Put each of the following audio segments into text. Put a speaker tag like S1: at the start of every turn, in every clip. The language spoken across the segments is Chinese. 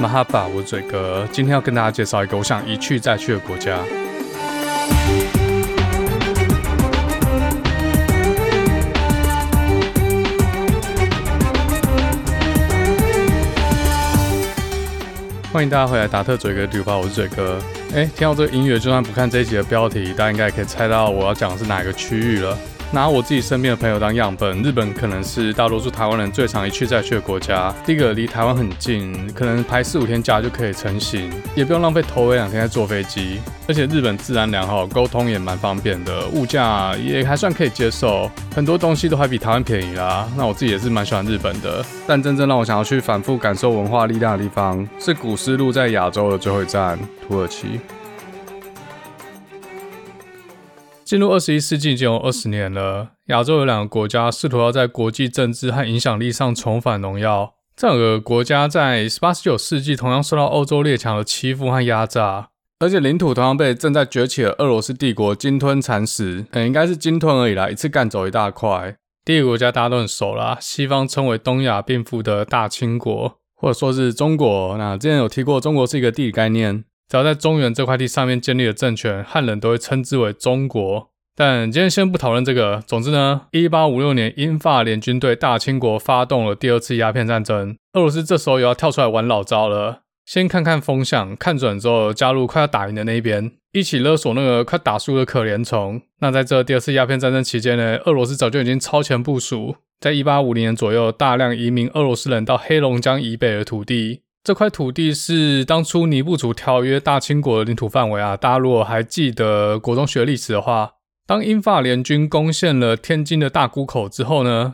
S1: 马哈巴，我是嘴哥，今天要跟大家介绍一个我想一去再去的国家。欢迎大家回来，达特嘴哥旅游吧，我是嘴哥。哎，听到这个音乐，就算不看这一集的标题，大家应该也可以猜到我要讲的是哪个区域了。拿我自己身边的朋友当样本，日本可能是大多数台湾人最常一去再去的国家。第一个离台湾很近，可能排四五天假就可以成型，也不用浪费头尾两天在坐飞机。而且日本自然良好，沟通也蛮方便的，物价也还算可以接受，很多东西都还比台湾便宜啦。那我自己也是蛮喜欢日本的，但真正让我想要去反复感受文化力量的地方，是古丝路在亚洲的最后一站——土耳其。进入二十一世纪已经有二十年了，亚洲有两个国家试图要在国际政治和影响力上重返荣耀。这两个国家在十八、十九世纪同样受到欧洲列强的欺负和压榨，而且领土同样被正在崛起的俄罗斯帝国鲸吞蚕食。嗯，应该是鲸吞而已啦，一次干走一大块。第一个国家大家都很熟啦，西方称为东亚病夫的大清国，或者说是中国。那之前有提过，中国是一个地理概念。只要在中原这块地上面建立了政权，汉人都会称之为中国。但今天先不讨论这个。总之呢，一八五六年，英法联军对大清国发动了第二次鸦片战争。俄罗斯这时候也要跳出来玩老招了，先看看风向，看准之后加入快要打赢的那一边，一起勒索那个快打输的可怜虫。那在这第二次鸦片战争期间呢，俄罗斯早就已经超前部署，在一八五零年左右，大量移民俄罗斯人到黑龙江以北的土地。这块土地是当初尼布楚条约大清国的领土范围啊！大家如果还记得国中学历史的话，当英法联军攻陷了天津的大沽口之后呢，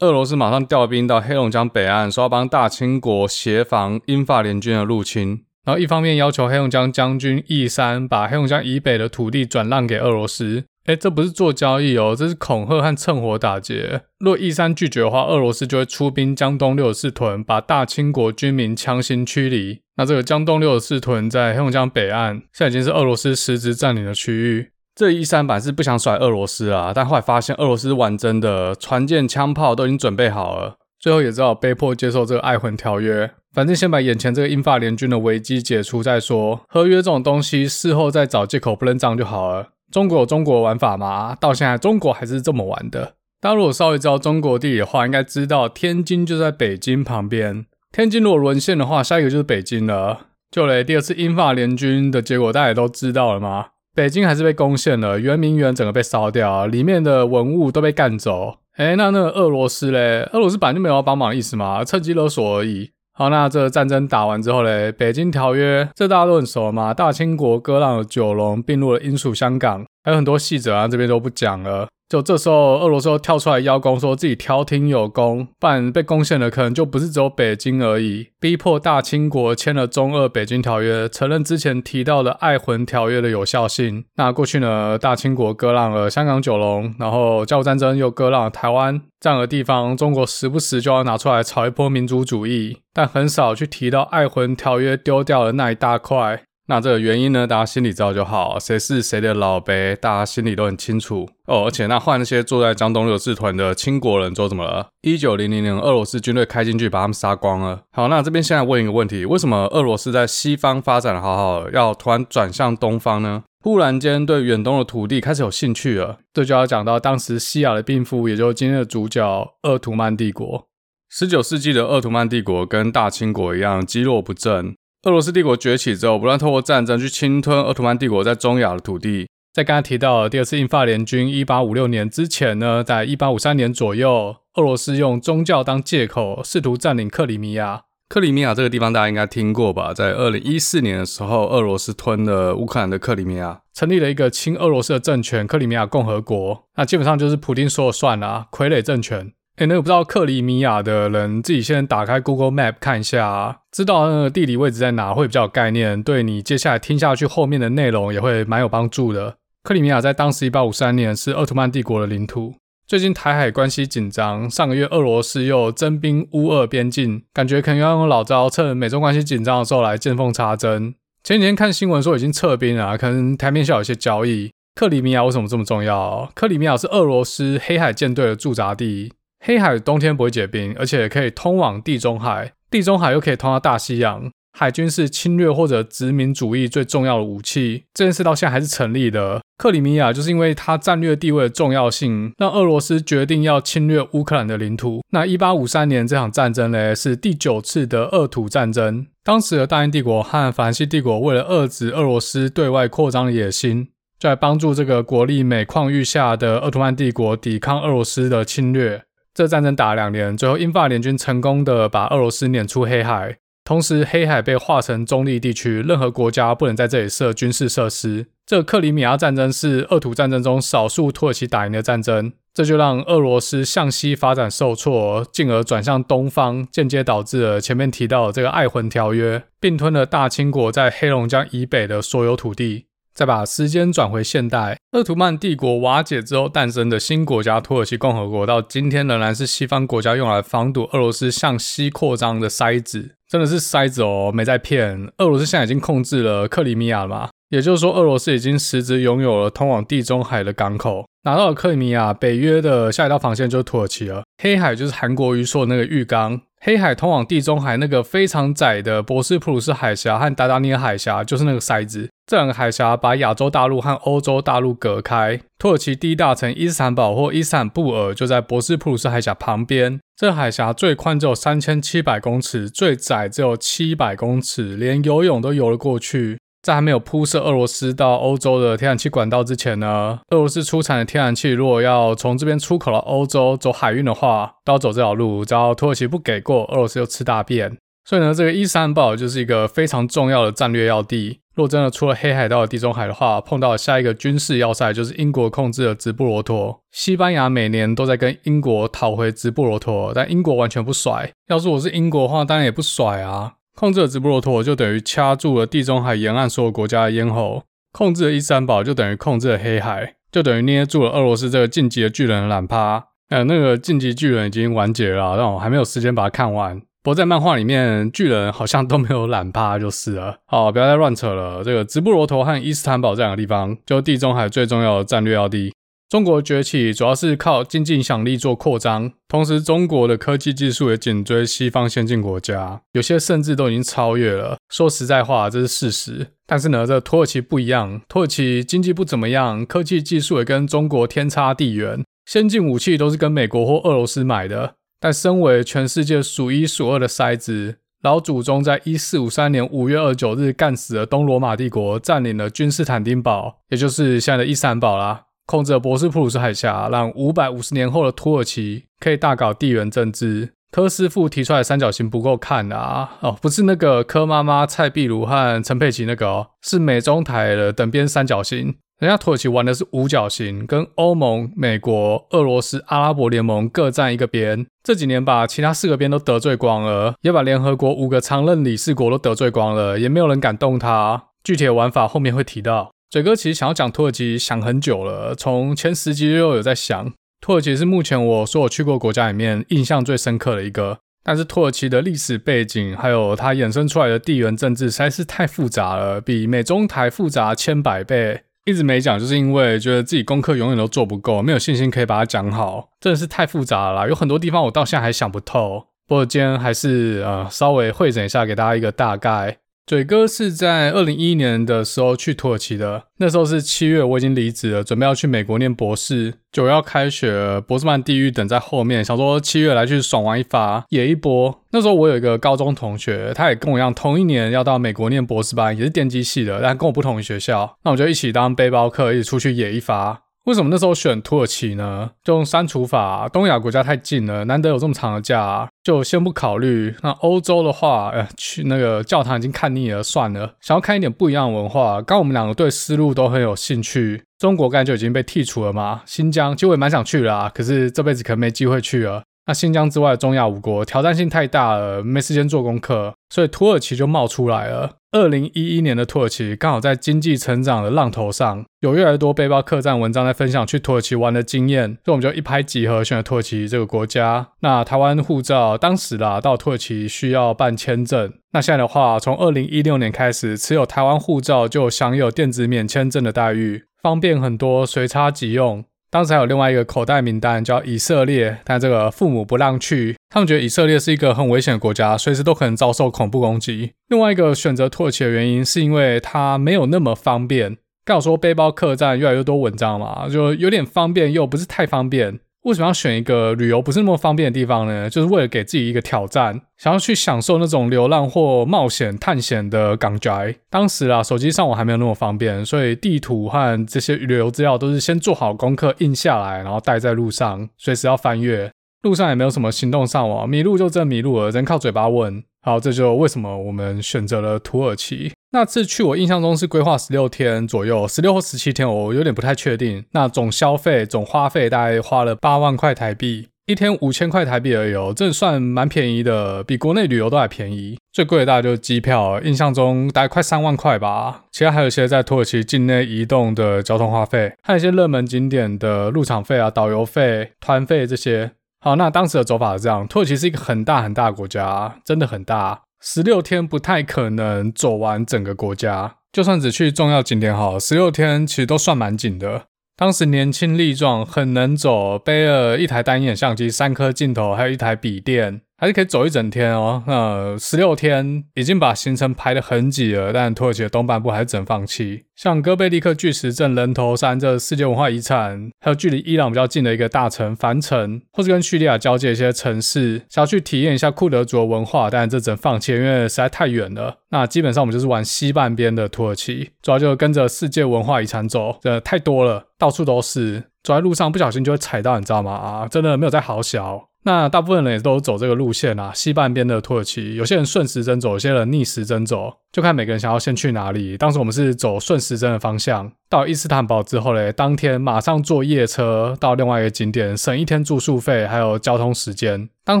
S1: 俄罗斯马上调兵到黑龙江北岸，说要帮大清国协防英法联军的入侵。然后一方面要求黑龙江将军义山把黑龙江以北的土地转让给俄罗斯。哎，这不是做交易哦，这是恐吓和趁火打劫。若义山拒绝的话，俄罗斯就会出兵江东六十四屯，把大清国军民强行驱离。那这个江东六十四屯在黑龙江北岸，现在已经是俄罗斯实质占领的区域。这义山本是不想甩俄罗斯啊，但后来发现俄罗斯玩真的，船舰、枪炮都已经准备好了，最后也只好被迫接受这个爱魂条约。反正先把眼前这个英法联军的危机解除再说，合约这种东西，事后再找借口不认账就好了。中国有中国玩法吗？到现在中国还是这么玩的。大家如果稍微知道中国地理的话，应该知道天津就在北京旁边。天津如果沦陷的话，下一个就是北京了。就连第二次英法联军的结果，大家也都知道了吗？北京还是被攻陷了，圆明园整个被烧掉，里面的文物都被干走。诶，那那个俄罗斯嘞？俄罗斯本来就没有要帮忙的意思嘛，趁机勒索而已。好，那这战争打完之后嘞，北京条约这大家都很熟嘛，大清国割让了九龙，并入了英属香港，还有很多细则啊，这边都不讲了。就这时候，俄罗斯又跳出来邀功，说自己调停有功，不然被攻陷的可能就不是只有北京而已，逼迫大清国签了中俄北京条约，承认之前提到的爱魂条约的有效性。那过去呢，大清国割让了香港九龙，然后甲午战争又割让了台湾这样的地方，中国时不时就要拿出来炒一波民族主义，但很少去提到爱魂条约丢掉的那一大块。那这个原因呢，大家心里知道就好。谁是谁的老辈，大家心里都很清楚哦。而且那换那些坐在江东六四团的清国人，做怎么了？一九零零年，俄罗斯军队开进去，把他们杀光了。好，那这边现在问一个问题：为什么俄罗斯在西方发展的好好，要突然转向东方呢？忽然间对远东的土地开始有兴趣了。这就要讲到当时西亚的病夫，也就是今天的主角——鄂图曼帝国。十九世纪的鄂图曼帝国跟大清国一样，积弱不振。俄罗斯帝国崛起之后，不断透过战争去侵吞鄂图曼帝国在中亚的土地。在刚才提到的第二次印法联军一八五六年之前呢，在一八五三年左右，俄罗斯用宗教当借口，试图占领克里米亚。克里米亚这个地方大家应该听过吧？在二零一四年的时候，俄罗斯吞了乌克兰的克里米亚，成立了一个亲俄罗斯的政权——克里米亚共和国。那基本上就是普丁说了算啦，傀儡政权。诶，那个不知道克里米亚的人，自己先打开 Google Map 看一下，知道那个地理位置在哪会比较有概念，对你接下来听下去后面的内容也会蛮有帮助的。克里米亚在当时一八五三年是鄂图曼帝国的领土。最近台海关系紧张，上个月俄罗斯又增兵乌俄边境，感觉可能要用老招，趁美中关系紧张的时候来见缝插针。前几天看新闻说已经撤兵了，可能台面下有些交易。克里米亚为什么这么重要？克里米亚是俄罗斯黑海舰队的驻扎地。黑海冬天不会结冰，而且可以通往地中海，地中海又可以通到大西洋。海军是侵略或者殖民主义最重要的武器，这件事到现在还是成立的。克里米亚就是因为它战略地位的重要性，让俄罗斯决定要侵略乌克兰的领土。那一八五三年这场战争呢，是第九次的俄土战争。当时的大英帝国和法兰西帝国为了遏制俄罗斯对外扩张的野心，就来帮助这个国力每况愈下的鄂图曼帝国抵抗俄罗斯的侵略。这战争打了两年，最后英法联军成功的把俄罗斯撵出黑海。同时，黑海被划成中立地区，任何国家不能在这里设军事设施。这个克里米亚战争是俄土战争中少数土耳其打赢的战争，这就让俄罗斯向西发展受挫，进而转向东方，间接导致了前面提到的这个爱魂条约，并吞了大清国在黑龙江以北的所有土地。再把时间转回现代，鄂图曼帝国瓦解之后诞生的新国家土耳其共和国，到今天仍然是西方国家用来防堵俄罗斯向西扩张的筛子，真的是筛子哦，没在骗。俄罗斯现在已经控制了克里米亚了嘛？也就是说，俄罗斯已经实质拥有了通往地中海的港口。拿到了克里米亚，北约的下一道防线就是土耳其了。黑海就是韩国瑜说的那个浴缸。黑海通往地中海那个非常窄的博斯普鲁斯海峡和达达尼尔海峡，就是那个筛子。这两个海峡把亚洲大陆和欧洲大陆隔开。土耳其第一大城伊斯坦堡或伊斯坦布尔就在博斯普鲁斯海峡旁边。这海峡最宽只有三千七百公尺，最窄只有七百公尺，连游泳都游了过去。在还没有铺设俄罗斯到欧洲的天然气管道之前呢，俄罗斯出产的天然气如果要从这边出口到欧洲走海运的话，都要走这条路。只要土耳其不给过，俄罗斯就吃大便。所以呢，这个伊斯坦堡就是一个非常重要的战略要地。若真的出了黑海到了地中海的话，碰到下一个军事要塞就是英国控制的直布罗陀。西班牙每年都在跟英国讨回直布罗陀，但英国完全不甩。要是我是英国的话，当然也不甩啊。控制了直布罗陀，就等于掐住了地中海沿岸所有国家的咽喉；控制了伊斯坦堡，就等于控制了黑海，就等于捏住了俄罗斯这个晋级的巨人的懒趴。呃，那个晋级巨人已经完结了，但我还没有时间把它看完。不过在漫画里面，巨人好像都没有懒趴，就是了。好，不要再乱扯了。这个直布罗陀和伊斯坦堡这两个地方，就地中海最重要的战略要地。中国崛起主要是靠经济影响力做扩张，同时中国的科技技术也紧追西方先进国家，有些甚至都已经超越了。说实在话，这是事实。但是呢，这土耳其不一样，土耳其经济不怎么样，科技技术也跟中国天差地远，先进武器都是跟美国或俄罗斯买的。但身为全世界数一数二的筛子，老祖宗在一四五三年五月二十九日干死了东罗马帝国，占领了君士坦丁堡，也就是现在的伊斯坦堡啦。控制了博斯普鲁斯海峡，让五百五十年后的土耳其可以大搞地缘政治。柯师傅提出来三角形不够看啊！哦，不是那个柯妈妈、蔡壁如和陈佩琪那个哦，是美中台的等边三角形。人家土耳其玩的是五角形，跟欧盟、美国、俄罗斯、阿拉伯联盟各占一个边。这几年把其他四个边都得罪光了，也把联合国五个常任理事国都得罪光了，也没有人敢动他。具体的玩法后面会提到。嘴哥其实想要讲土耳其，想很久了，从前十集就有在想。土耳其是目前我所有去过国家里面印象最深刻的一个，但是土耳其的历史背景还有它衍生出来的地缘政治实在是太复杂了，比美中台复杂千百倍。一直没讲，就是因为觉得自己功课永远都做不够，没有信心可以把它讲好，真的是太复杂了啦，有很多地方我到现在还想不透。不过今天还是呃稍微会诊一下，给大家一个大概。嘴哥是在二零一一年的时候去土耳其的，那时候是七月，我已经离职了，准备要去美国念博士。九月要开学，博士班地狱等在后面，想说七月来去爽玩一发，野一波。那时候我有一个高中同学，他也跟我一样，同一年要到美国念博士班，也是电机系的，但跟我不同学校。那我就一起当背包客，一起出去野一发。为什么那时候选土耳其呢？就用删除法，东亚国家太近了，难得有这么长的假，就先不考虑。那欧洲的话，呃，去那个教堂已经看腻了，算了。想要看一点不一样的文化，刚我们两个对丝路都很有兴趣。中国刚才就已经被剔除了嘛，新疆其实我也蛮想去的啊，可是这辈子可能没机会去了。那新疆之外的中亚五国挑战性太大了，没时间做功课，所以土耳其就冒出来了。二零一一年的土耳其刚好在经济成长的浪头上，有越来越多背包客栈文章在分享去土耳其玩的经验，所以我们就一拍即合选了土耳其这个国家。那台湾护照当时啦，到土耳其需要办签证，那现在的话，从二零一六年开始，持有台湾护照就享有电子免签证的待遇，方便很多，随插即用。当时还有另外一个口袋名单叫以色列，但这个父母不让去，他们觉得以色列是一个很危险的国家，随时都可能遭受恐怖攻击。另外一个选择土耳其的原因是因为它没有那么方便。刚好说背包客栈越来越多文章嘛，就有点方便又不是太方便。为什么要选一个旅游不是那么方便的地方呢？就是为了给自己一个挑战，想要去享受那种流浪或冒险探险的感觉。当时啊，手机上网还没有那么方便，所以地图和这些旅游资料都是先做好功课印下来，然后带在路上，随时要翻阅。路上也没有什么行动上网，迷路就真迷路了，人靠嘴巴问。好，这就为什么我们选择了土耳其。那次去我印象中是规划十六天左右，十六或十七天，我有点不太确定。那总消费总花费大概花了八万块台币，一天五千块台币而已哦，这算蛮便宜的，比国内旅游都还便宜。最贵的大概就是机票，印象中大概快三万块吧。其他还有一些在土耳其境内移动的交通花费，还有一些热门景点的入场费啊、导游费、团费这些。好，那当时的走法是这样：土耳其是一个很大很大的国家，真的很大，十六天不太可能走完整个国家。就算只去重要景点好，十六天其实都算蛮紧的。当时年轻力壮，很能走，背了一台单眼相机、三颗镜头，还有一台笔电。还是可以走一整天哦。那十六天已经把行程排得很挤了，但土耳其的东半部还是只能放弃。像哥贝利克巨石阵、人头山这世界文化遗产，还有距离伊朗比较近的一个大城凡城，或是跟叙利亚交界一些城市，想要去体验一下库德族的文化，但这只能放弃，因为实在太远了。那基本上我们就是玩西半边的土耳其，主要就跟着世界文化遗产走，这太多了，到处都是，走在路上不小心就会踩到，你知道吗？啊，真的没有在好小。那大部分人也都走这个路线啊，西半边的土耳其，有些人顺时针走，有些人逆时针走，就看每个人想要先去哪里。当时我们是走顺时针的方向，到伊斯坦堡之后嘞，当天马上坐夜车到另外一个景点，省一天住宿费还有交通时间。当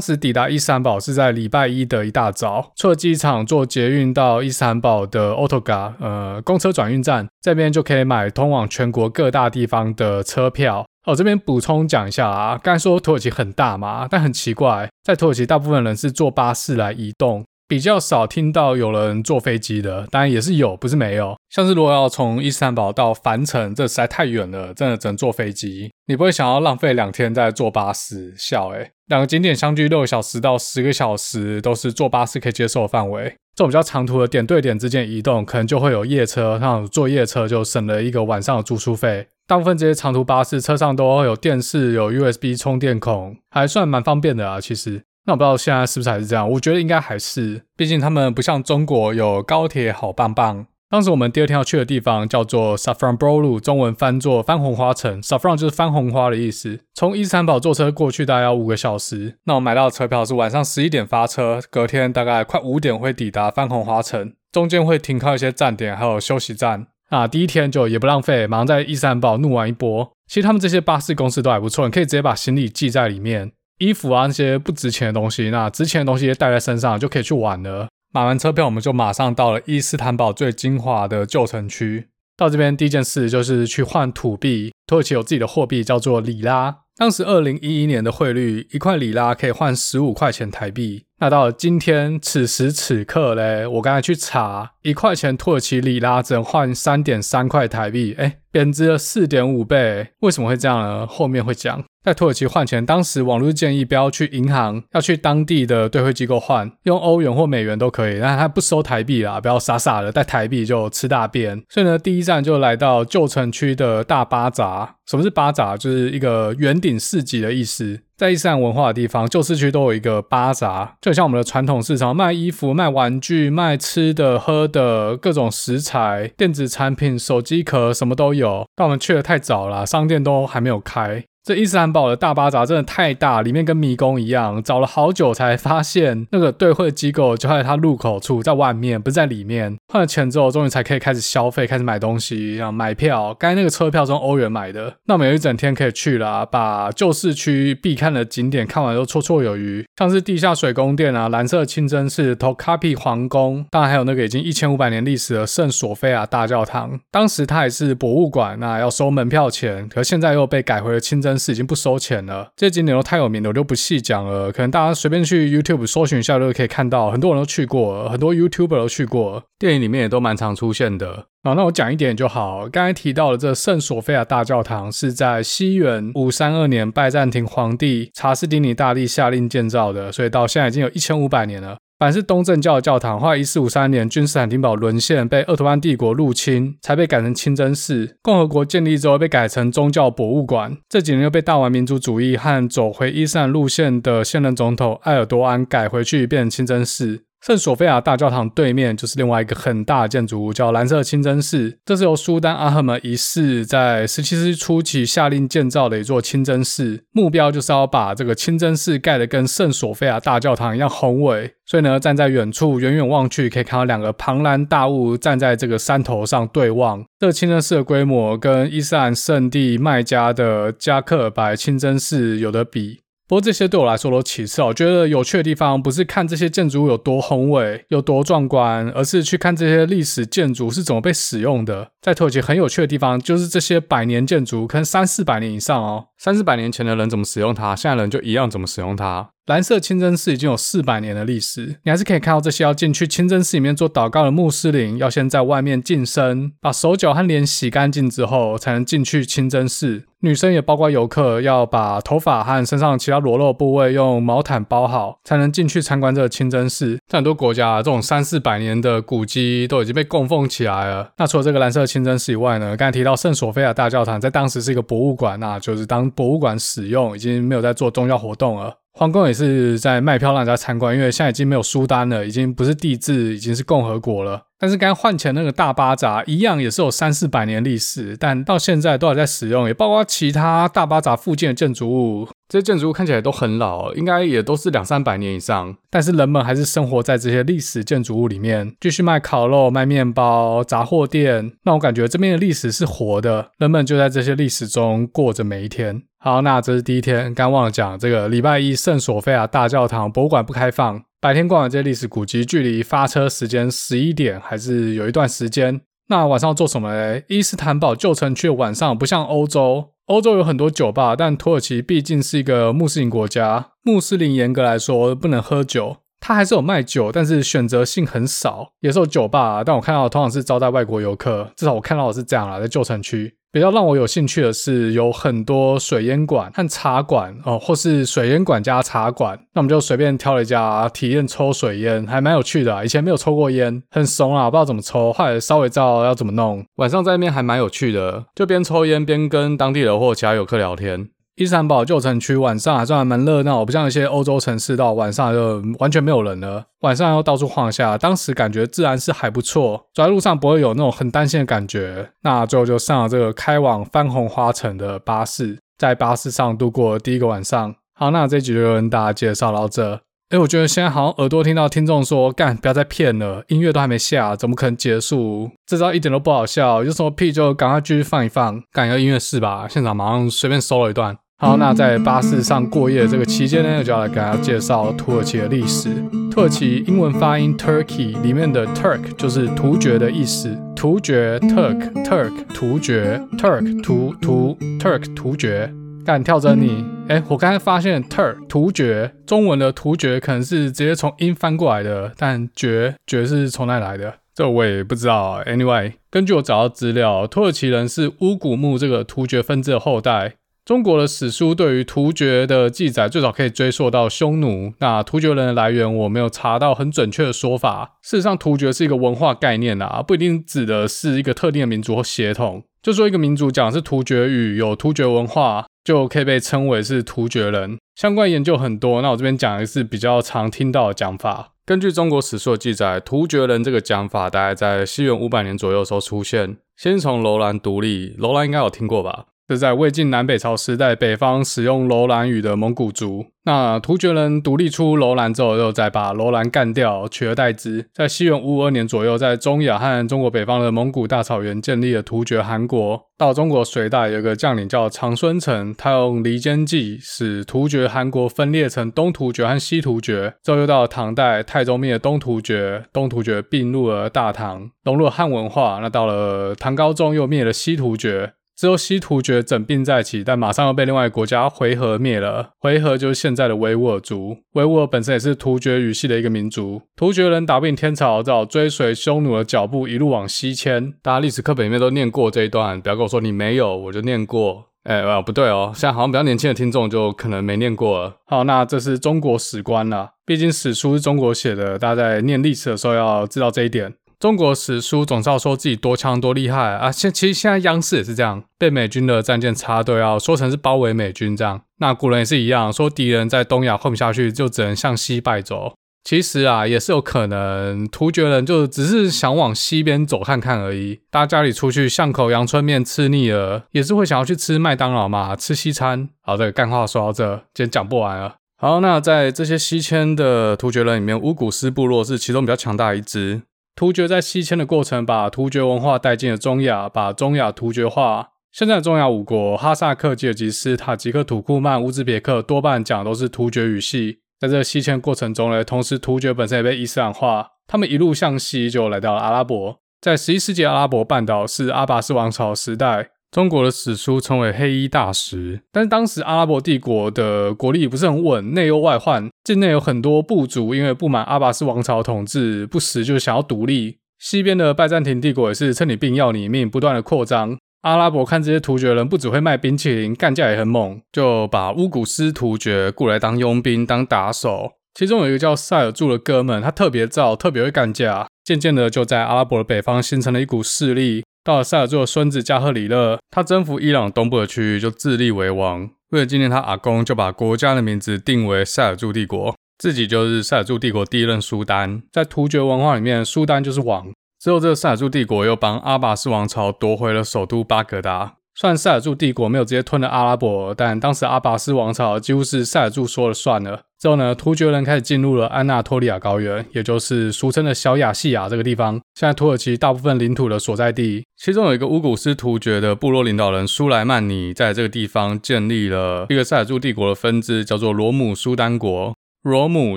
S1: 时抵达伊斯坦堡是在礼拜一的一大早，出了机场坐捷运到伊斯坦堡的 o t o g a 呃，公车转运站，这边就可以买通往全国各大地方的车票。哦，这边补充讲一下啊，刚才说土耳其很大嘛，但很奇怪，在土耳其大部分人是坐巴士来移动，比较少听到有人坐飞机的，当然也是有，不是没有。像是如果要从伊斯坦堡到凡城，这实在太远了，真的只能坐飞机，你不会想要浪费两天再坐巴士，笑诶。两个景点相距六个小时到十个小时，都是坐巴士可以接受的范围。这种比较长途的点对点之间移动，可能就会有夜车，那坐夜车就省了一个晚上的住宿费。大部分这些长途巴士车上都会有电视、有 USB 充电孔，还算蛮方便的啊。其实，那我不知道现在是不是还是这样？我觉得应该还是，毕竟他们不像中国有高铁好棒棒。当时我们第二天要去的地方叫做 Safranbolu，中文翻作番红花城。Safran 就是番红花的意思。从伊斯坦堡坐车过去大概要五个小时。那我买到的车票是晚上十一点发车，隔天大概快五点会抵达番红花城，中间会停靠一些站点，还有休息站。啊，第一天就也不浪费，马上在伊斯坦堡怒玩一波。其实他们这些巴士公司都还不错，你可以直接把行李寄在里面，衣服啊那些不值钱的东西，那值钱的东西带在身上就可以去玩了。买完车票，我们就马上到了伊斯坦堡最精华的旧城区。到这边第一件事就是去换土币，土耳其有自己的货币叫做里拉。当时二零一一年的汇率，一块里拉可以换十五块钱台币。那到今天此时此刻嘞，我刚才去查，一块钱土耳其里拉只能换三点三块台币，哎，贬值了四点五倍。为什么会这样呢？后面会讲。在土耳其换钱，当时网络建议不要去银行，要去当地的兑汇机构换，用欧元或美元都可以，但他不收台币啦，不要傻傻的带台币就吃大便。所以呢，第一站就来到旧城区的大巴扎。什么是巴扎？就是一个圆顶市集的意思。在伊斯兰文化的地方，旧市区都有一个巴扎，就像我们的传统市场，卖衣服、卖玩具、卖吃的、喝的，各种食材、电子产品、手机壳，什么都有。但我们去的太早了，商店都还没有开。这伊斯坦堡的大巴扎真的太大，里面跟迷宫一样，找了好久才发现那个兑汇机构就在它入口处，在外面，不是在里面。换了钱之后，终于才可以开始消费，开始买东西，然后买票。刚才那个车票是用欧元买的，那我们有一整天可以去了，把旧市区必看的景点看完都绰绰有余，像是地下水宫殿啊、蓝色清真寺、t o k a p i 皇宫，当然还有那个已经一千五百年历史的圣索菲亚大教堂。当时它也是博物馆，那要收门票钱，可现在又被改回了清真。真寺已经不收钱了。这些景点都太有名了，我就不细讲了。可能大家随便去 YouTube 搜寻一下就可以看到，很多人都去过，很多 YouTuber 都去过，电影里面也都蛮常出现的。好，那我讲一点就好。刚才提到的这圣索菲亚大教堂是在西元五三二年拜占庭皇帝查士丁尼大帝下令建造的，所以到现在已经有一千五百年了。凡是东正教的教堂，后来一四五三年君士坦丁堡沦陷，被鄂图曼帝国入侵，才被改成清真寺。共和国建立之后，被改成宗教博物馆。这几年又被大玩民族主义和走回伊斯兰路线的现任总统埃尔多安改回去，变成清真寺。圣索菲亚大教堂对面就是另外一个很大的建筑物，叫蓝色清真寺。这是由苏丹阿赫门一世在十七世纪初期下令建造的一座清真寺，目标就是要把这个清真寺盖得跟圣索菲亚大教堂一样宏伟。所以呢，站在远处远远望去，可以看到两个庞然大物站在这个山头上对望。这个清真寺的规模跟伊斯兰圣地麦加的加克尔白清真寺有得比。不过这些对我来说都其次，我觉得有趣的地方不是看这些建筑物有多宏伟、有多壮观，而是去看这些历史建筑是怎么被使用的。在土耳其很有趣的地方，就是这些百年建筑，可能三四百年以上哦，三四百年前的人怎么使用它，现在人就一样怎么使用它。蓝色清真寺已经有四百年的历史，你还是可以看到这些要进去清真寺里面做祷告的穆斯林，要先在外面净身，把手脚和脸洗干净之后，才能进去清真寺。女生也包括游客，要把头发和身上其他裸露部位用毛毯包好，才能进去参观这个清真寺。在很多国家，这种三四百年的古迹都已经被供奉起来了。那除了这个蓝色清真寺以外呢，刚才提到圣索菲亚大教堂，在当时是一个博物馆，那就是当博物馆使用，已经没有在做宗教活动了。皇宫也是在卖票让大家参观，因为现在已经没有书单了，已经不是帝制，已经是共和国了。但是刚换钱那个大巴扎一样也是有三四百年历史，但到现在都还在使用，也包括其他大巴扎附近的建筑物。这些建筑物看起来都很老，应该也都是两三百年以上。但是人们还是生活在这些历史建筑物里面，继续卖烤肉、卖面包、杂货店。那我感觉这边的历史是活的，人们就在这些历史中过着每一天。好，那这是第一天，刚忘了讲，这个礼拜一圣索菲亚大教堂博物馆不开放，白天逛的这些历史古迹，距离发车时间十一点还是有一段时间。那晚上要做什么嘞？伊斯坦堡旧城区晚上不像欧洲，欧洲有很多酒吧，但土耳其毕竟是一个穆斯林国家，穆斯林严格来说不能喝酒。它还是有卖酒，但是选择性很少，也是有酒吧，但我看到通常是招待外国游客，至少我看到的是这样啦，在旧城区。比较让我有兴趣的是，有很多水烟馆和茶馆哦，或是水烟馆加茶馆。那我们就随便挑了一家体验抽水烟，还蛮有趣的。以前没有抽过烟，很怂啊，不知道怎么抽，后来稍微知道要怎么弄。晚上在那边还蛮有趣的，就边抽烟边跟当地人或其他游客聊天。伊斯坦堡旧城区晚上还算还蛮热闹，不像一些欧洲城市到晚上就完全没有人了。晚上要到处晃一下，当时感觉自然是还不错，走在路上不会有那种很担心的感觉。那最后就上了这个开往番红花城的巴士，在巴士上度过第一个晚上。好，那这集就跟大家介绍到这。哎，我觉得现在好像耳朵听到听众说，干，不要再骗了，音乐都还没下，怎么可能结束？这招一点都不好笑，有什么屁就赶快继续放一放，干一个音乐试吧。现场马上随便搜了一段。好，那在巴士上过夜的这个期间呢，我就要来给大家介绍土耳其的历史。土耳其英文发音 Turkey 里面的 Turk 就是突厥的意思，突厥 Turk Turk 突厥 Turk 突突 Turk 突厥。敢跳着你，哎，我刚才发现 Turk 突厥中文的突厥可能是直接从音翻过来的，但厥厥是从哪来的？这我也不知道。Anyway，根据我找到资料，土耳其人是乌古木这个突厥分支的后代。中国的史书对于突厥的记载最早可以追溯到匈奴。那突厥人的来源我没有查到很准确的说法。事实上，突厥是一个文化概念啊，不一定指的是一个特定的民族或血统。就说一个民族讲的是突厥语，有突厥文化，就可以被称为是突厥人。相关研究很多，那我这边讲的是比较常听到的讲法。根据中国史书的记载，突厥人这个讲法大概在西元五百年左右的时候出现。先从楼兰独立，楼兰应该有听过吧？是在魏晋南北朝时代，北方使用楼兰语的蒙古族。那突厥人独立出楼兰之后，又再把楼兰干掉，取而代之。在西元五五二年左右，在中亚和中国北方的蒙古大草原建立了突厥汗国。到中国隋代，有个将领叫长孙晟，他用离间计使突厥汗国分裂成东突厥和西突厥。之后又到唐代，太宗灭了东突厥，东突厥并入了大唐，融入汉文化。那到了唐高宗，又灭了西突厥。之后西突厥整并在一起，但马上又被另外一国家回纥灭了。回纥就是现在的维吾尔族。维吾尔本身也是突厥语系的一个民族。突厥人打不赢天朝，只好追随匈奴的脚步，一路往西迁。大家历史课本里面都念过这一段，不要跟我说你没有，我就念过。哎，哦，不对哦，现在好像比较年轻的听众就可能没念过了。好，那这是中国史观啦，毕竟史书是中国写的，大家在念历史的时候要知道这一点。中国史书总是要说自己多强多厉害啊！现其实现在央视也是这样，被美军的战舰插队，要说成是包围美军这样。那古人也是一样，说敌人在东亚混不下去，就只能向西败走。其实啊，也是有可能，突厥人就只是想往西边走看看而已。大家家里出去巷口阳春面吃腻了，也是会想要去吃麦当劳嘛，吃西餐。好，的干话说到这，今天讲不完了。好，那在这些西迁的突厥人里面，乌古斯部落是其中比较强大的一支。突厥在西迁的过程，把突厥文化带进了中亚，把中亚突厥化。现在的中亚五国，哈萨克、吉尔吉斯、塔吉克、土库曼、乌兹别克，多半讲的都是突厥语系。在这西迁过程中呢，同时突厥本身也被伊斯兰化，他们一路向西就来到了阿拉伯。在十一世纪，阿拉伯半岛是阿拔斯王朝时代。中国的史书称为黑衣大食，但是当时阿拉伯帝国的国力不是很稳，内忧外患，境内有很多部族因为不满阿拔斯王朝统治，不时就想要独立。西边的拜占庭帝国也是趁你病要你命，不断的扩张。阿拉伯看这些突厥人不只会卖冰淇淋，干架也很猛，就把乌古斯突厥雇来当佣兵、当打手。其中有一个叫塞尔柱的哥们，他特别燥，特别会干架，渐渐的就在阿拉伯的北方形成了一股势力。到了塞尔柱的孙子加赫里勒，他征服伊朗东部的区域，就自立为王。为了纪念他阿公，就把国家的名字定为塞尔柱帝国，自己就是塞尔柱帝国第一任苏丹。在突厥文化里面，苏丹就是王。之后，这个塞尔柱帝国又帮阿拔斯王朝夺回了首都巴格达。虽然塞尔柱帝国没有直接吞了阿拉伯，但当时阿拔斯王朝几乎是塞尔柱说了算了。之后呢，突厥人开始进入了安纳托利亚高原，也就是俗称的小亚细亚这个地方，现在土耳其大部分领土的所在地。其中有一个乌古斯突厥的部落领导人苏莱曼尼，在这个地方建立了一个塞尔柱帝国的分支，叫做罗姆苏丹国。罗姆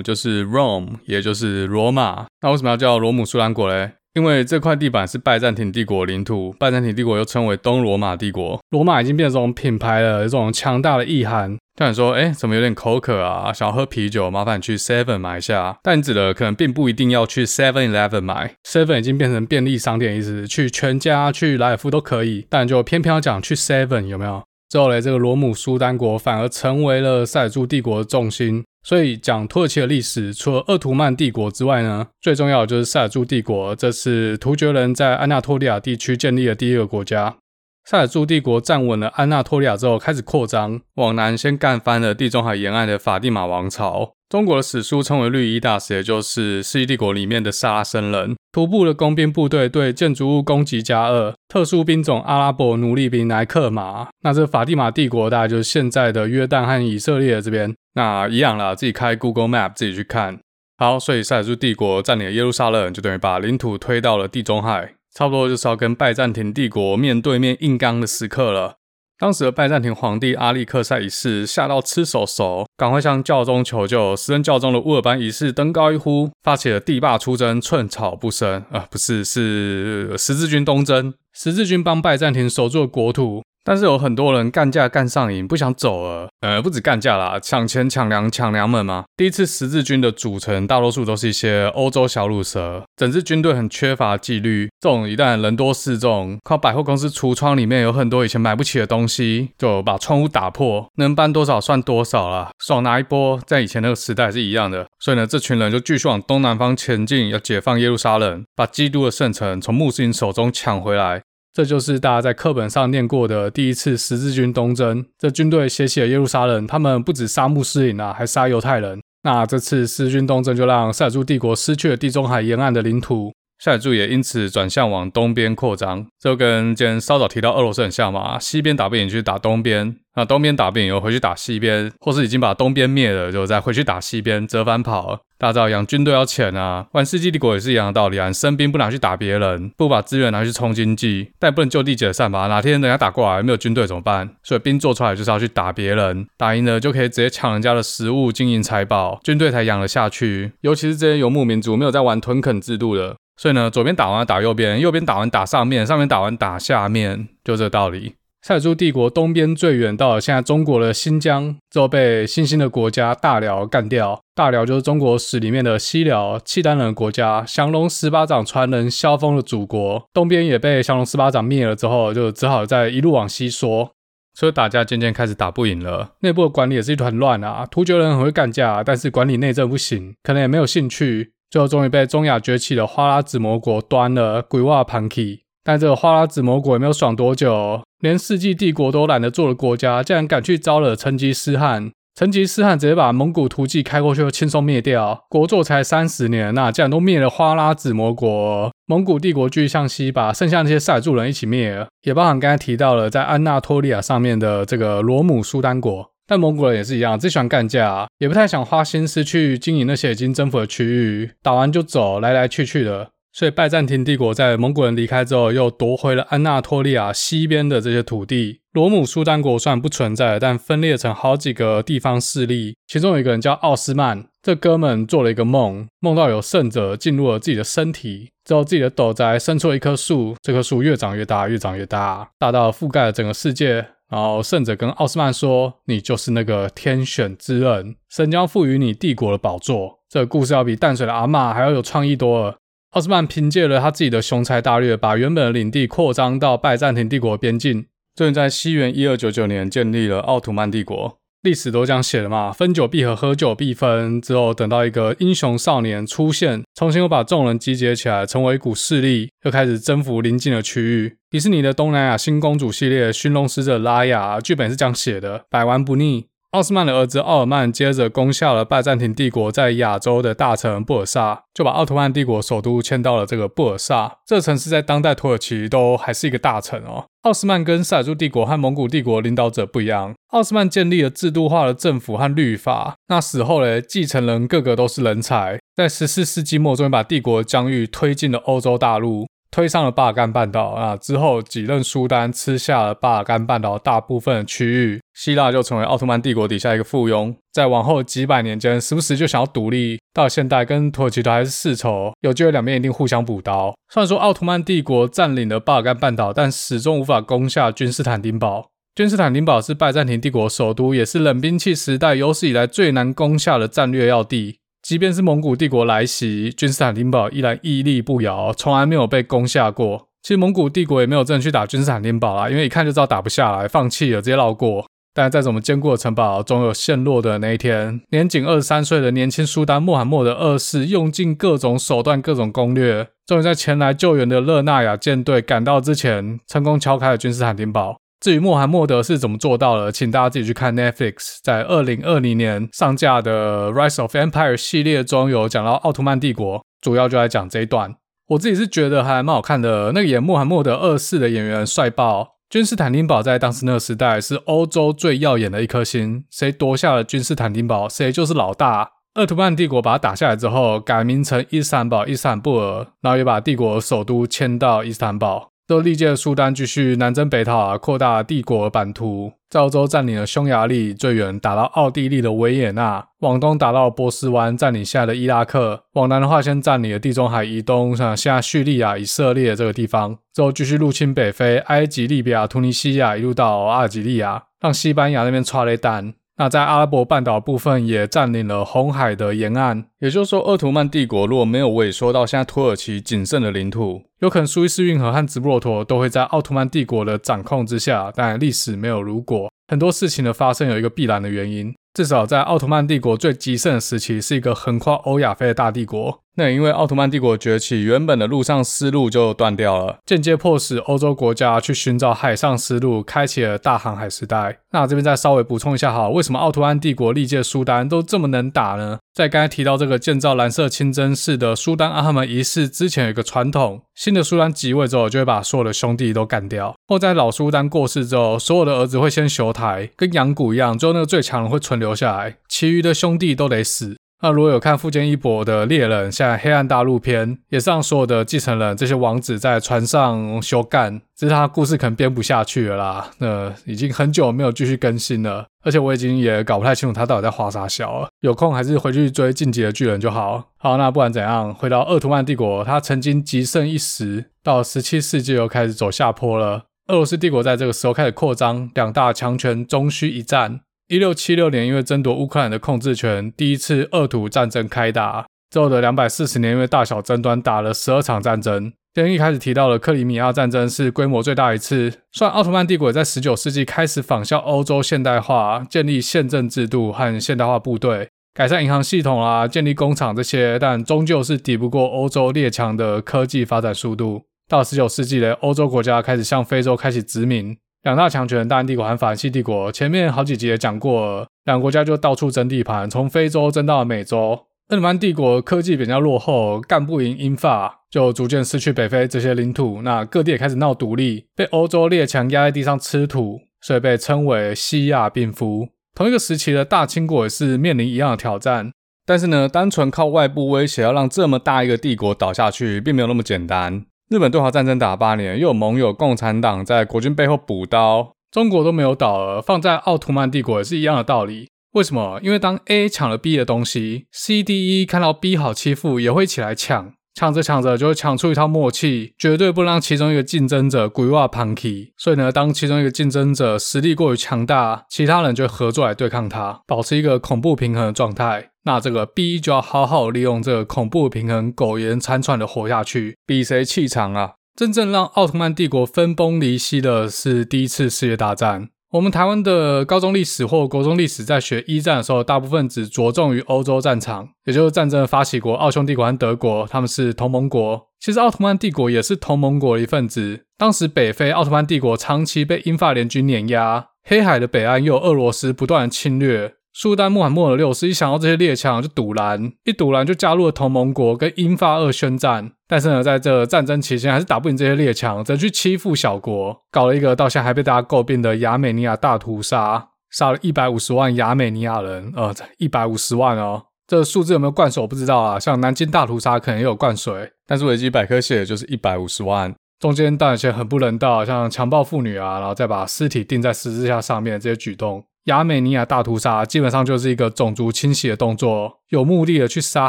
S1: 就是 Rome，也就是罗马。那为什么要叫罗姆苏丹国嘞？因为这块地板是拜占庭帝国领土，拜占庭帝国又称为东罗马帝国。罗马已经变成这种品牌了，有这种强大的意涵。但你说，哎，怎么有点口渴啊？想要喝啤酒，麻烦去 Seven 买一下。但你指的可能并不一定要去 Seven Eleven 买，Seven 已经变成便利商店意思，去全家、去莱尔富都可以。但就偏偏要讲去 Seven 有没有？之后嘞，这个罗姆苏丹国反而成为了塞尔柱帝国的重心。所以讲土耳其的历史，除了鄂图曼帝国之外呢，最重要的就是塞尔柱帝国。这是突厥人在安纳托利亚地区建立的第一个国家。塞尔柱帝国站稳了安纳托利亚之后，开始扩张，往南先干翻了地中海沿岸的法蒂玛王朝。中国的史书称为绿衣大食，也就是世纪帝国里面的萨拉森人。徒步的工兵部队对建筑物攻击加二，特殊兵种阿拉伯奴隶兵来克马。那这法蒂玛帝国大概就是现在的约旦和以色列这边。那一样啦，自己开 Google Map 自己去看。好，所以塞尔柱帝国占领了耶路撒冷，就等于把领土推到了地中海，差不多就是要跟拜占庭帝国面对面硬刚的时刻了。当时的拜占庭皇帝阿历克塞一世吓到吃手手，赶快向教宗求救。时任教宗的乌尔班一世登高一呼，发起了帝霸出征，寸草不生。啊、不是，是十字军东征。十字军帮拜占庭守住了国土。但是有很多人干架干上瘾，不想走了。呃，不止干架啦，抢钱、抢粮、抢粮们嘛。第一次十字军的组成，大多数都是一些欧洲小鲁蛇，整支军队很缺乏纪律。这种一旦人多势众，靠百货公司橱窗里面有很多以前买不起的东西，就把窗户打破，能搬多少算多少啦，爽拿一波。在以前那个时代是一样的。所以呢，这群人就继续往东南方前进，要解放耶路撒冷，把基督的圣城从穆斯林手中抢回来。这就是大家在课本上念过的第一次十字军东征。这军队血洗了耶路撒冷，他们不止杀穆斯林啊，还杀犹太人。那这次十字军东征就让塞尔柱帝国失去了地中海沿岸的领土，塞尔柱也因此转向往东边扩张。这跟今天稍早提到俄罗斯很像嘛，西边打不赢就去打东边。那东边打不赢，又回去打西边，或是已经把东边灭了，就再回去打西边，折返跑。大家知道养军队要钱啊，玩世纪帝国也是一样的道理啊。生兵不拿去打别人，不把资源拿去充经济，但也不能就地解散吧？哪天人家打过来，没有军队怎么办？所以兵做出来就是要去打别人，打赢了就可以直接抢人家的食物、金银财宝，军队才养得下去。尤其是这些游牧民族，没有在玩屯垦制度的，所以呢，左边打完打右边，右边打完打上面，上面打完打下面，就这道理。塞尔柱帝国东边最远到了现在中国的新疆，之后被新兴的国家大辽干掉。大辽就是中国史里面的西辽，契丹人国家，降龙十八掌传人萧峰的祖国。东边也被降龙十八掌灭了之后，就只好再一路往西缩。所以打架渐渐开始打不赢了，内部的管理也是一团乱啊。突厥人很会干架，但是管理内政不行，可能也没有兴趣。最后终于被中亚崛起的花剌子模国端了，鬼话盘起。但这个花剌子模国也没有爽多久，连世纪帝国都懒得做的国家，竟然敢去招惹成吉思汗。成吉思汗直接把蒙古图骑开过去，就轻松灭掉。国祚才三十年，那竟然都灭了花剌子模国，蒙古帝国继续向西，把剩下那些塞尔柱人一起灭了，也包含刚才提到了在安纳托利亚上面的这个罗姆苏丹国。但蒙古人也是一样，只喜欢干架，也不太想花心思去经营那些已经征服的区域，打完就走，来来去去的。所以拜占庭帝国在蒙古人离开之后，又夺回了安纳托利亚西边的这些土地。罗姆苏丹国虽然不存在，但分裂成好几个地方势力。其中有一个人叫奥斯曼，这哥们做了一个梦，梦到有圣者进入了自己的身体，之后自己的斗宅生出了一棵树，这棵树越长越大，越长越大，大到覆盖了整个世界。然后圣者跟奥斯曼说：“你就是那个天选之人，神将赋予你帝国的宝座。”这个故事要比淡水的阿嬷还要有创意多了。奥斯曼凭借了他自己的雄才大略，把原本的领地扩张到拜占庭帝国边境，终在西元一二九九年建立了奥图曼帝国。历史都这样写的嘛，分久必合，合久必分。之后等到一个英雄少年出现，重新又把众人集结起来，成为一股势力，又开始征服邻近的区域。迪士尼的东南亚新公主系列《寻龙使者拉雅》剧本是这样写的，百玩不腻。奥斯曼的儿子奥尔曼接着攻下了拜占庭帝国在亚洲的大城布尔萨，就把奥图曼帝国首都迁到了这个布尔萨。这城市在当代土耳其都还是一个大城哦。奥斯曼跟塞尔柱帝国和蒙古帝国领导者不一样，奥斯曼建立了制度化的政府和律法。那死后嘞，继承人个个都是人才，在十四世纪末终于把帝国疆域推进了欧洲大陆。推上了巴尔干半岛啊，之后几任苏丹吃下了巴尔干半岛大部分的区域，希腊就成为奥特曼帝国底下一个附庸。在往后几百年间，时不时就想要独立，到现代跟土耳其都还是世仇，有机会两边一定互相补刀。虽然说奥特曼帝国占领了巴尔干半岛，但始终无法攻下君士坦丁堡。君士坦丁堡是拜占庭帝国首都，也是冷兵器时代有史以来最难攻下的战略要地。即便是蒙古帝国来袭，君士坦丁堡依然屹立不摇，从来没有被攻下过。其实蒙古帝国也没有真的去打君士坦丁堡啦，因为一看就知道打不下来，放弃了，直接绕过。但再怎么坚固的城堡，总有陷落的那一天。年仅二十三岁的年轻苏丹穆罕默德二世，用尽各种手段、各种攻略，终于在前来救援的勒纳亚舰队赶到之前，成功敲开了君士坦丁堡。至于穆罕默德是怎么做到的，请大家自己去看 Netflix 在二零二零年上架的《Rise of Empire》系列中有讲到奥特曼帝国，主要就来讲这一段。我自己是觉得还蛮好看的，那个演穆罕默德二世的演员帅爆。君士坦丁堡在当时那个时代是欧洲最耀眼的一颗星，谁夺下了君士坦丁堡，谁就是老大。奥特曼帝国把它打下来之后，改名成伊斯坦堡、伊斯坦布尔，然后也把帝国首都迁到伊斯坦堡。都历届苏丹继续南征北讨啊，扩大帝国版图，在欧洲占领了匈牙利，最远打到奥地利的维也纳，往东打到波斯湾，占领现在的伊拉克，往南的话先占领了地中海以东，像现在叙利亚、以色列这个地方，之后继续入侵北非，埃及、利比亚、突尼西亚，一路到阿尔及利亚，让西班牙那边剉咧等。那在阿拉伯半岛部分也占领了红海的沿岸，也就是说，奥图曼帝国如果没有萎缩到现在土耳其仅剩的领土，有可能苏伊士运河和直布罗陀都会在奥图曼帝国的掌控之下。但历史没有如果，很多事情的发生有一个必然的原因。至少在奥图曼帝国最极盛的时期，是一个横跨欧亚非的大帝国。那也因为奥图曼帝国崛起，原本的陆上丝路就断掉了，间接迫使欧洲国家去寻找海上丝路，开启了大航海时代。那这边再稍微补充一下哈，为什么奥图曼帝国历届苏丹都这么能打呢？在刚才提到这个建造蓝色清真寺的苏丹阿哈门一世之前，有一个传统：新的苏丹即位之后，就会把所有的兄弟都干掉；或在老苏丹过世之后，所有的儿子会先修台，跟养蛊一样，最后那个最强的会存留下来，其余的兄弟都得死。那如果有看富坚义博的猎人，现在黑暗大陆篇，也是让所有的继承人这些王子在船上休干，只是他故事可能编不下去了啦。那已经很久没有继续更新了，而且我已经也搞不太清楚他到底在画啥笑了。有空还是回去追进击的巨人就好。好，那不管怎样，回到鄂图曼帝国，他曾经极盛一时，到十七世纪又开始走下坡了。俄罗斯帝国在这个时候开始扩张，两大强权终须一战。一六七六年，因为争夺乌克兰的控制权，第一次俄土战争开打。之后的两百四十年，因为大小争端，打了十二场战争。电影一开始提到的克里米亚战争是规模最大一次。虽然奥特曼帝国在十九世纪开始仿效欧洲现代化，建立宪政制度和现代化部队，改善银行系统啊，建立工厂这些，但终究是抵不过欧洲列强的科技发展速度。到十九世纪的欧洲国家开始向非洲开始殖民。两大强权大英帝国和法兰西帝国，前面好几集也讲过，两个国家就到处争地盘，从非洲争到了美洲。奥图曼帝国科技比较落后，干不赢英法，就逐渐失去北非这些领土。那各地也开始闹独立，被欧洲列强压在地上吃土，所以被称为西亚病夫。同一个时期的大清国也是面临一样的挑战，但是呢，单纯靠外部威胁要让这么大一个帝国倒下去，并没有那么简单。日本对华战争打八年，又有盟友共产党在国军背后补刀，中国都没有倒了，放在奥图曼帝国也是一样的道理。为什么？因为当 A 抢了 B 的东西，C、D、E 看到 B 好欺负，也会起来抢，抢着抢着就会抢出一套默契，绝对不让其中一个竞争者鬼话旁起。所以呢，当其中一个竞争者实力过于强大，其他人就合作来对抗他，保持一个恐怖平衡的状态。那这个 B 就要好好利用这个恐怖平衡，苟延残喘的活下去，比谁气场啊！真正让奥特曼帝国分崩离析的是第一次世界大战。我们台湾的高中历史或国中历史在学一战的时候，大部分只着重于欧洲战场，也就是战争的发起国奥匈帝国和德国，他们是同盟国。其实奥特曼帝国也是同盟国的一份子。当时北非奥特曼帝国长期被英法联军碾压，黑海的北岸又有俄罗斯不断侵略。苏丹穆罕默德六世一想到这些列强就赌烂，一赌烂就加入了同盟国，跟英法俄宣战。但是呢，在这战争期间还是打不赢这些列强，只能去欺负小国，搞了一个到现在还被大家诟病的亚美尼亚大屠杀，杀了一百五十万亚美尼亚人。呃，一百五十万哦，这数字有没有灌水我不知道啊。像南京大屠杀可能也有灌水，但是维基百科写的就是一百五十万，中间当然有些很不人道，像强暴妇女啊，然后再把尸体钉在十字架上面这些举动。亚美尼亚大屠杀基本上就是一个种族清洗的动作，有目的的去杀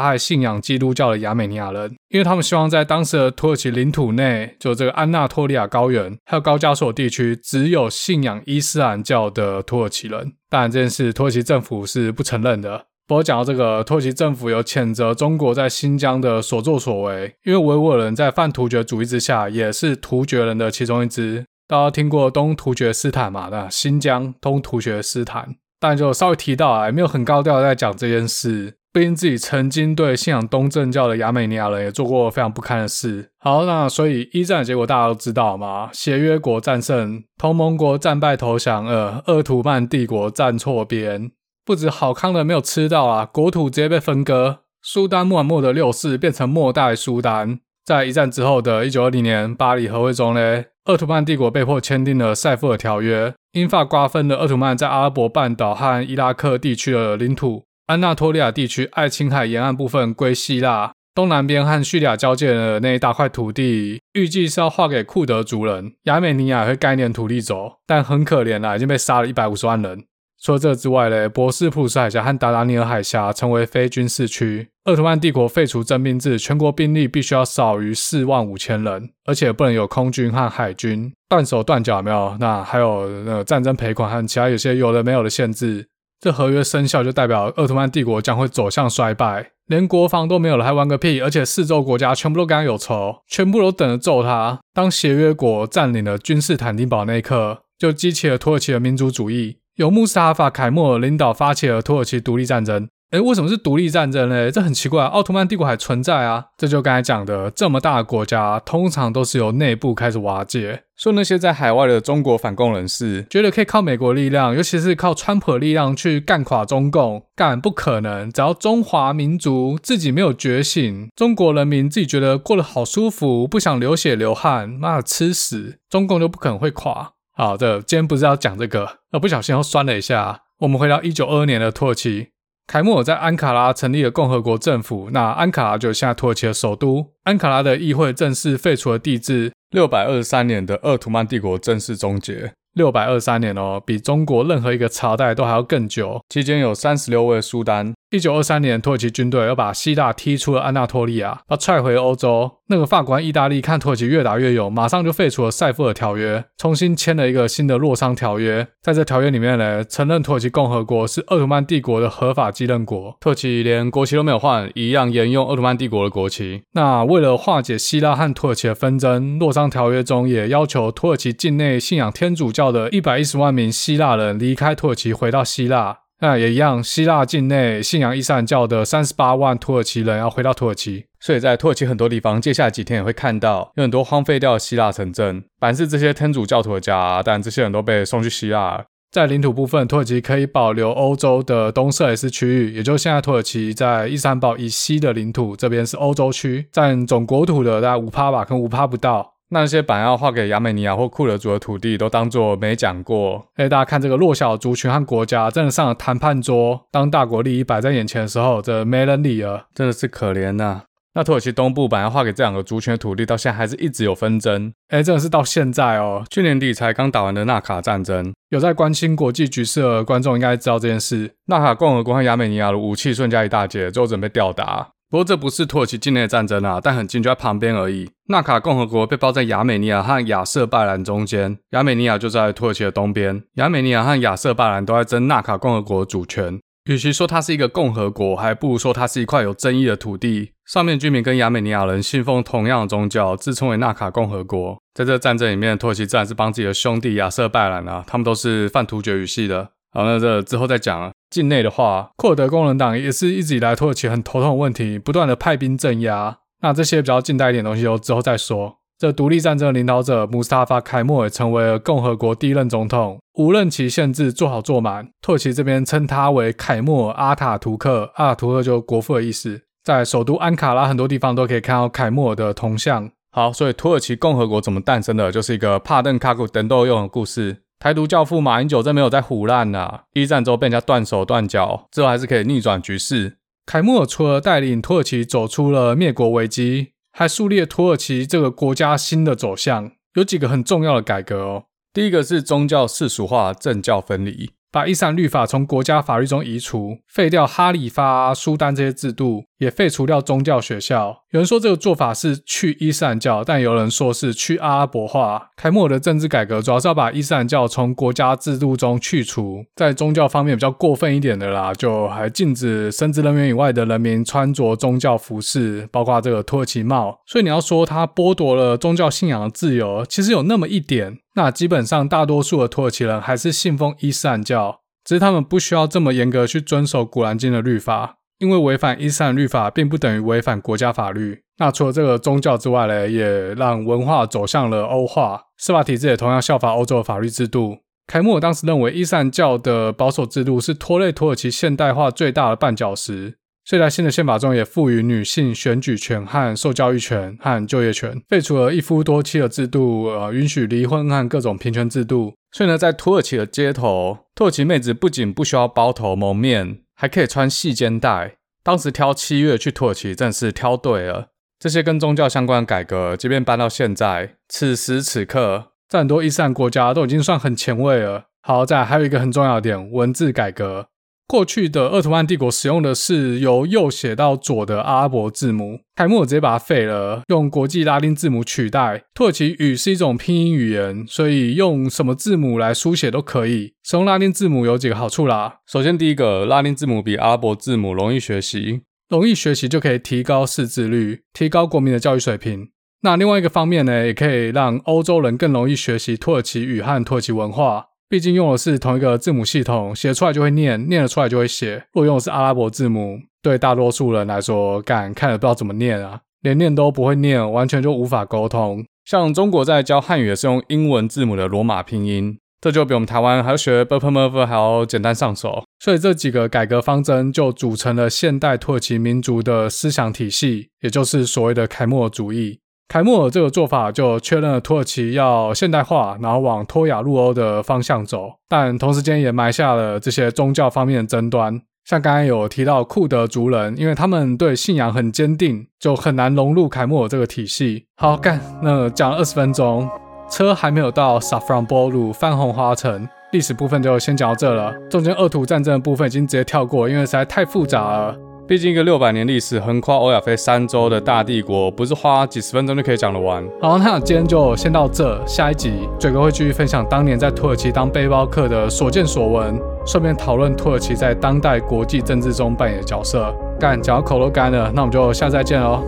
S1: 害信仰基督教的亚美尼亚人，因为他们希望在当时的土耳其领土内，就这个安纳托利亚高原还有高加索地区，只有信仰伊斯兰教的土耳其人。当然，这件事土耳其政府是不承认的。不过讲到这个，土耳其政府有谴责中国在新疆的所作所为，因为维吾尔人在泛突厥主义之下，也是突厥人的其中一支。大家听过东突厥斯坦嘛？那新疆东突厥斯坦，但就稍微提到啊，也没有很高调在讲这件事。毕竟自己曾经对信仰东正教的亚美尼亚人也做过非常不堪的事。好，那所以一战的结果大家都知道嘛？协约国战胜，同盟国战败投降，呃，鄂图曼帝国站错边，不止好康的没有吃到啊，国土直接被分割。苏丹穆罕默德六世变成末代苏丹。在一战之后的一九二零年巴黎和会中呢，奥图曼帝国被迫签订了塞夫尔条约，英法瓜分了奥图曼在阿拉伯半岛和伊拉克地区的领土，安纳托利亚地区爱琴海沿岸部分归希腊，东南边和叙利亚交界的那一大块土地，预计是要划给库德族人，亚美尼亚会概念土地走，但很可怜啦，已经被杀了一百五十万人。除了这之外呢，博斯普鲁斯海峡和达达尼尔海峡成为非军事区。奥特曼帝国废除征兵制，全国兵力必须要少于四万五千人，而且不能有空军和海军。断手断脚没有？那还有那战争赔款和其他有些有的没有的限制。这合约生效就代表奥特曼帝国将会走向衰败，连国防都没有了，还玩个屁！而且四周国家全部都跟他有仇，全部都等着揍他。当协约国占领了君士坦丁堡那一刻，就激起了土耳其的民族主义。由穆斯塔法·凯末尔领导发起了土耳其独立战争。诶，为什么是独立战争呢？这很奇怪，奥图曼帝国还存在啊。这就刚才讲的，这么大的国家，通常都是由内部开始瓦解。说那些在海外的中国反共人士，觉得可以靠美国力量，尤其是靠川普的力量去干垮中共，干不可能。只要中华民族自己没有觉醒，中国人民自己觉得过得好舒服，不想流血流汗，妈的吃屎，中共就不可能会垮。好的，今天不是要讲这个，而不小心又酸了一下。我们回到一九二二年的土耳其，凯末尔在安卡拉成立了共和国政府，那安卡拉就是现在土耳其的首都。安卡拉的议会正式废除了帝制，六百二十三年的鄂图曼帝国正式终结。六百二十三年哦，比中国任何一个朝代都还要更久。期间有三十六位苏丹，一九二三年，土耳其军队又把希腊踢出了安纳托利亚，把踹回欧洲。那个法国意大利看土耳其越打越勇，马上就废除了塞夫尔条约，重新签了一个新的洛桑条约。在这条约里面呢，承认土耳其共和国是鄂图曼帝国的合法继任国。土耳其连国旗都没有换，一样沿用鄂图曼帝国的国旗。那为了化解希腊和土耳其的纷争，洛桑条约中也要求土耳其境内信仰天主教的一百一十万名希腊人离开土耳其，回到希腊。那也一样，希腊境内信仰伊斯兰教的三十八万土耳其人要回到土耳其，所以在土耳其很多地方，接下来几天也会看到有很多荒废掉的希腊城镇，凡是这些天主教徒的家，但这些人都被送去希腊。在领土部分，土耳其可以保留欧洲的东色雷斯区域，也就是现在土耳其在伊斯坦堡以西的领土，这边是欧洲区，占总国土的大概五趴吧，可能五趴不到。那些本来要划给亚美尼亚或库尔族的土地，都当作没讲过。哎，大家看这个弱小的族群和国家，真的上了谈判桌，当大国利益摆在眼前的时候，这没人理了，真的是可怜呐、啊。那土耳其东部本来划给这两个族群的土地，到现在还是一直有纷争。哎，真的是到现在哦，去年底才刚打完的纳卡战争。有在关心国际局势的观众应该知道这件事。纳卡共和国和亚美尼亚的武器瞬间一大截，最后准备吊打。不过这不是土耳其境内的战争啊，但很近，就在旁边而已。纳卡共和国被包在亚美尼亚和亚塞拜然中间，亚美尼亚就在土耳其的东边。亚美尼亚和亚塞拜然都在争纳卡共和国的主权。与其说它是一个共和国，还不如说它是一块有争议的土地。上面居民跟亚美尼亚人信奉同样的宗教，自称为纳卡共和国。在这战争里面，土耳其自然是帮自己的兄弟亚塞拜然啊，他们都是泛突厥语系的。好，那这之后再讲了。境内的话，库尔德工人党也是一直以来土耳其很头痛的问题，不断的派兵镇压。那这些比较近代一点东西，就之后再说。这独立战争的领导者穆斯塔法凯末也成为了共和国第一任总统，无论其限制，做好做满。土耳其这边称他为凯末阿塔图克，阿塔图克就国父的意思。在首都安卡拉很多地方都可以看到凯末的铜像。好，所以土耳其共和国怎么诞生的，就是一个帕邓卡古等斗用的故事。台独教父马英九真没有在唬烂呐！一战之后被人家断手断脚，之后还是可以逆转局势。凯末尔除了带领土耳其走出了灭国危机，还树立了土耳其这个国家新的走向，有几个很重要的改革哦。第一个是宗教世俗化、政教分离。把伊斯兰律法从国家法律中移除，废掉哈里发、苏丹这些制度，也废除掉宗教学校。有人说这个做法是去伊斯兰教，但有人说是去阿拉伯化。凯末尔的政治改革主要是要把伊斯兰教从国家制度中去除，在宗教方面比较过分一点的啦，就还禁止神职人员以外的人民穿着宗教服饰，包括这个土耳其帽。所以你要说他剥夺了宗教信仰的自由，其实有那么一点。那基本上，大多数的土耳其人还是信奉伊斯兰教，只是他们不需要这么严格去遵守《古兰经》的律法，因为违反伊斯兰律法并不等于违反国家法律。那除了这个宗教之外呢，也让文化走向了欧化，司法体制也同样效法欧洲的法律制度。凯末尔当时认为，伊斯兰教的保守制度是拖累土耳其现代化最大的绊脚石。所以在新的宪法中也赋予女性选举权和受教育权和就业权，废除了一夫多妻的制度，呃，允许离婚和各种平权制度。所以呢，在土耳其的街头，土耳其妹子不仅不需要包头蒙面，还可以穿细肩带。当时挑七月去土耳其，真是挑对了。这些跟宗教相关的改革，即便搬到现在，此时此刻，在很多伊斯兰国家都已经算很前卫了。好，再来还有一个很重要的点，文字改革。过去的鄂图曼帝国使用的是由右写到左的阿拉伯字母，凯末尔直接把它废了，用国际拉丁字母取代。土耳其语是一种拼音语言，所以用什么字母来书写都可以。使用拉丁字母有几个好处啦。首先，第一个，拉丁字母比阿拉伯字母容易学习，容易学习就可以提高识字率，提高国民的教育水平。那另外一个方面呢，也可以让欧洲人更容易学习土耳其语和土耳其文化。毕竟用的是同一个字母系统，写出来就会念，念了出来就会写。如果用的是阿拉伯字母，对大多数人来说，敢看了不知道怎么念啊，连念都不会念，完全就无法沟通。像中国在教汉语是用英文字母的罗马拼音，这就比我们台湾还要学 Burmese 还要简单上手。所以这几个改革方针就组成了现代土耳其民族的思想体系，也就是所谓的凯末尔主义。凯末尔这个做法就确认了土耳其要现代化，然后往脱亚入欧的方向走，但同时间也埋下了这些宗教方面的争端。像刚才有提到库德族人，因为他们对信仰很坚定，就很难融入凯末尔这个体系。好，干，那讲了二十分钟，车还没有到萨弗朗波鲁泛红花城，历史部分就先讲到这了。中间鄂图战争的部分已经直接跳过，因为实在太复杂了。毕竟一个六百年历史、横跨欧亚非三洲的大帝国，不是花几十分钟就可以讲得完。好，那今天就先到这，下一集嘴哥会继续分享当年在土耳其当背包客的所见所闻，顺便讨论土耳其在当代国际政治中扮演的角色。干，讲到口都干了，那我们就下次再见喽。